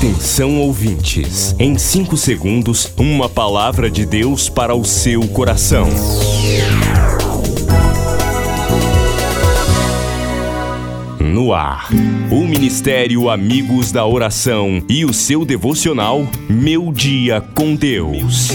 Atenção ouvintes, em 5 segundos, uma palavra de Deus para o seu coração. No ar, o Ministério Amigos da Oração e o seu devocional Meu Dia com Deus.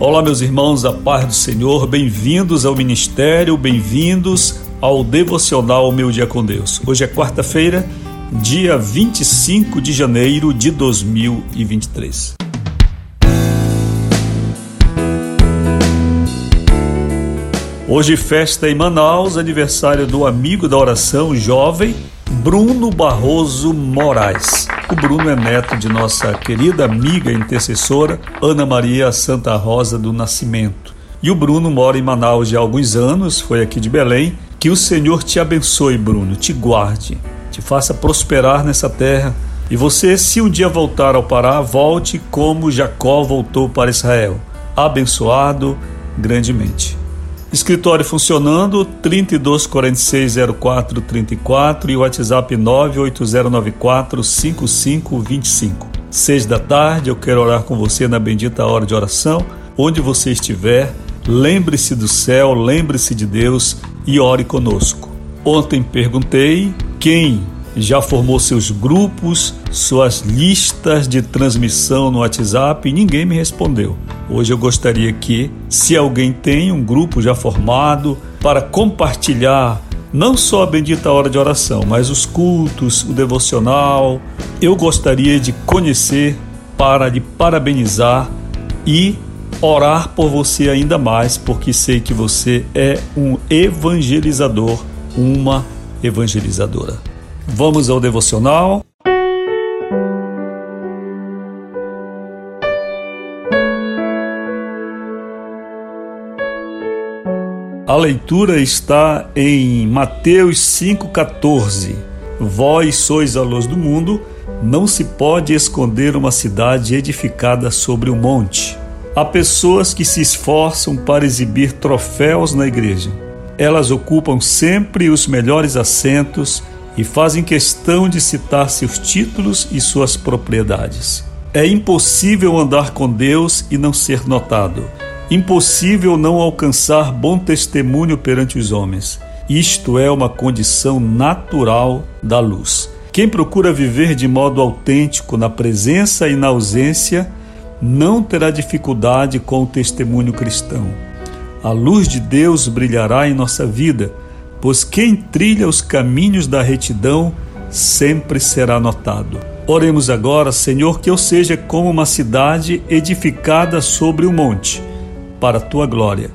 Olá, meus irmãos, a paz do Senhor, bem-vindos ao Ministério, bem-vindos ao devocional Meu Dia com Deus. Hoje é quarta-feira, dia 25 de janeiro de 2023. Hoje, festa em Manaus, aniversário do amigo da oração jovem Bruno Barroso Moraes. O Bruno é neto de nossa querida amiga intercessora Ana Maria Santa Rosa do Nascimento. E o Bruno mora em Manaus há alguns anos, foi aqui de Belém que o Senhor te abençoe, Bruno, te guarde, te faça prosperar nessa terra. E você, se um dia voltar ao Pará, volte como Jacó voltou para Israel, abençoado grandemente. Escritório funcionando 32460434 e o WhatsApp 980945525. Seis da tarde, eu quero orar com você na bendita hora de oração. Onde você estiver, lembre-se do céu, lembre-se de Deus e ore conosco. Ontem perguntei quem já formou seus grupos, suas listas de transmissão no WhatsApp e ninguém me respondeu. Hoje eu gostaria que, se alguém tem um grupo já formado, para compartilhar não só a bendita hora de oração, mas os cultos, o devocional, eu gostaria de conhecer para de parabenizar e orar por você ainda mais, porque sei que você é um evangelizador, uma evangelizadora. Vamos ao devocional. A leitura está em Mateus 5,14. Vós sois a luz do mundo, não se pode esconder uma cidade edificada sobre um monte. Há pessoas que se esforçam para exibir troféus na igreja. Elas ocupam sempre os melhores assentos e fazem questão de citar seus títulos e suas propriedades. É impossível andar com Deus e não ser notado. Impossível não alcançar bom testemunho perante os homens. Isto é uma condição natural da luz. Quem procura viver de modo autêntico na presença e na ausência não terá dificuldade com o testemunho cristão. A luz de Deus brilhará em nossa vida, pois quem trilha os caminhos da retidão sempre será notado. Oremos agora, Senhor, que eu seja como uma cidade edificada sobre o um monte, para a tua glória.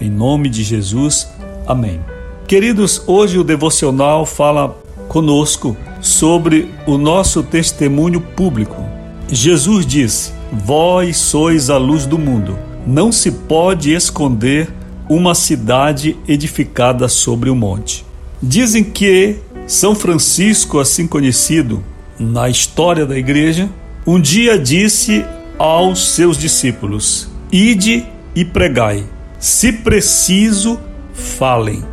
Em nome de Jesus, amém. Queridos, hoje o devocional fala conosco sobre o nosso testemunho público. Jesus disse: Vós sois a luz do mundo. Não se pode esconder uma cidade edificada sobre o um monte. Dizem que São Francisco, assim conhecido na história da igreja, um dia disse aos seus discípulos: Ide e pregai. Se preciso, falem.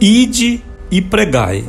Ide e pregai.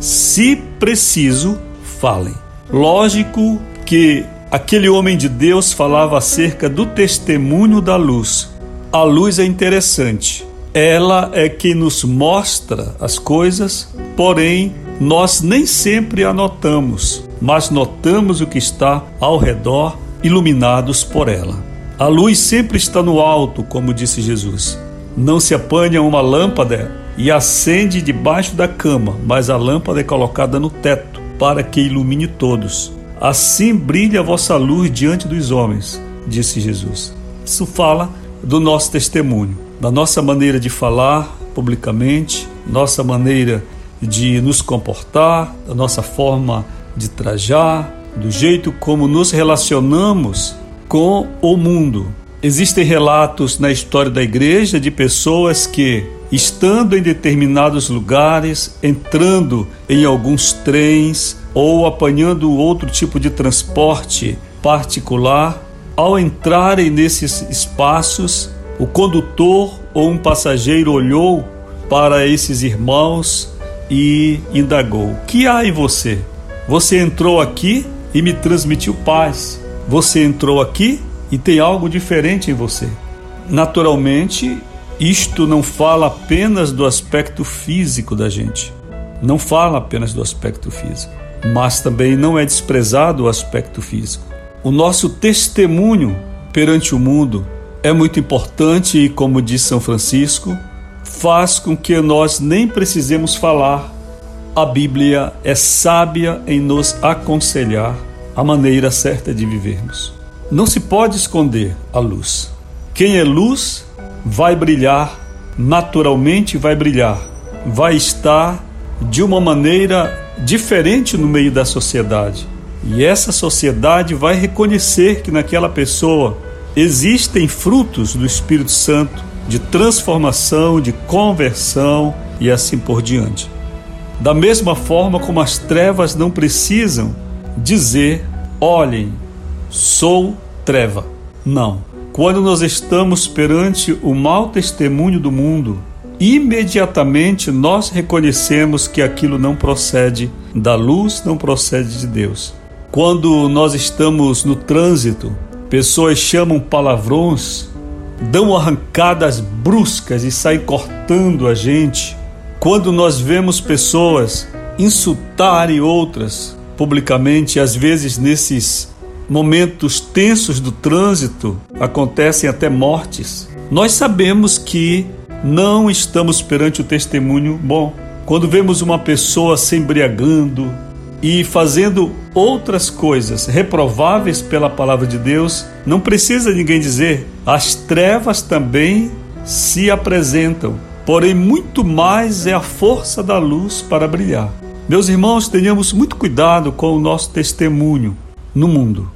Se preciso, falem. Lógico que Aquele homem de Deus falava acerca do testemunho da luz. A luz é interessante. Ela é que nos mostra as coisas, porém nós nem sempre a notamos, mas notamos o que está ao redor, iluminados por ela. A luz sempre está no alto, como disse Jesus. Não se apanha uma lâmpada e acende debaixo da cama, mas a lâmpada é colocada no teto para que ilumine todos. Assim brilha a vossa luz diante dos homens, disse Jesus. Isso fala do nosso testemunho, da nossa maneira de falar publicamente, nossa maneira de nos comportar, da nossa forma de trajar, do jeito como nos relacionamos com o mundo. Existem relatos na história da igreja de pessoas que, estando em determinados lugares, entrando em alguns trens, ou apanhando outro tipo de transporte particular, ao entrarem nesses espaços, o condutor ou um passageiro olhou para esses irmãos e indagou: que há em você? Você entrou aqui e me transmitiu paz. Você entrou aqui e tem algo diferente em você. Naturalmente, isto não fala apenas do aspecto físico da gente. Não fala apenas do aspecto físico, mas também não é desprezado o aspecto físico. O nosso testemunho perante o mundo é muito importante e, como diz São Francisco, faz com que nós nem precisemos falar. A Bíblia é sábia em nos aconselhar a maneira certa de vivermos. Não se pode esconder a luz. Quem é luz vai brilhar, naturalmente vai brilhar, vai estar de uma maneira diferente no meio da sociedade. E essa sociedade vai reconhecer que naquela pessoa existem frutos do Espírito Santo de transformação, de conversão e assim por diante. Da mesma forma como as trevas não precisam dizer: olhem, sou treva. Não. Quando nós estamos perante o mau testemunho do mundo, imediatamente nós reconhecemos que aquilo não procede da luz, não procede de Deus. Quando nós estamos no trânsito, pessoas chamam palavrões, dão arrancadas bruscas e saem cortando a gente. Quando nós vemos pessoas insultarem outras publicamente, às vezes nesses momentos tensos do trânsito acontecem até mortes. Nós sabemos que não estamos perante o testemunho bom. Quando vemos uma pessoa se embriagando e fazendo outras coisas reprováveis pela palavra de Deus, não precisa ninguém dizer, as trevas também se apresentam, porém, muito mais é a força da luz para brilhar. Meus irmãos, tenhamos muito cuidado com o nosso testemunho no mundo.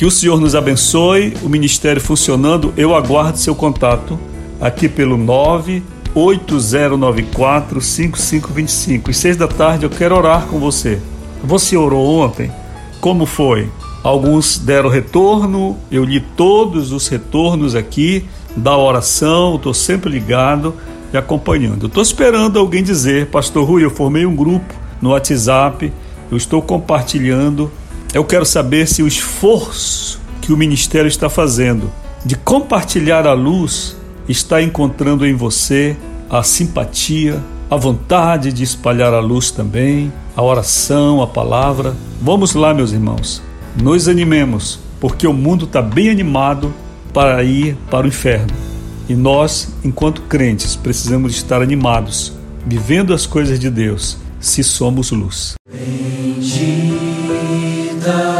Que o Senhor nos abençoe, o ministério funcionando. Eu aguardo seu contato aqui pelo 98094 5525. E seis da tarde eu quero orar com você. Você orou ontem? Como foi? Alguns deram retorno, eu li todos os retornos aqui da oração, estou sempre ligado e acompanhando. Estou esperando alguém dizer, Pastor Rui, eu formei um grupo no WhatsApp, eu estou compartilhando eu quero saber se o esforço que o ministério está fazendo de compartilhar a luz está encontrando em você a simpatia, a vontade de espalhar a luz também, a oração, a palavra. Vamos lá, meus irmãos, nos animemos, porque o mundo está bem animado para ir para o inferno. E nós, enquanto crentes, precisamos estar animados, vivendo as coisas de Deus, se somos luz. the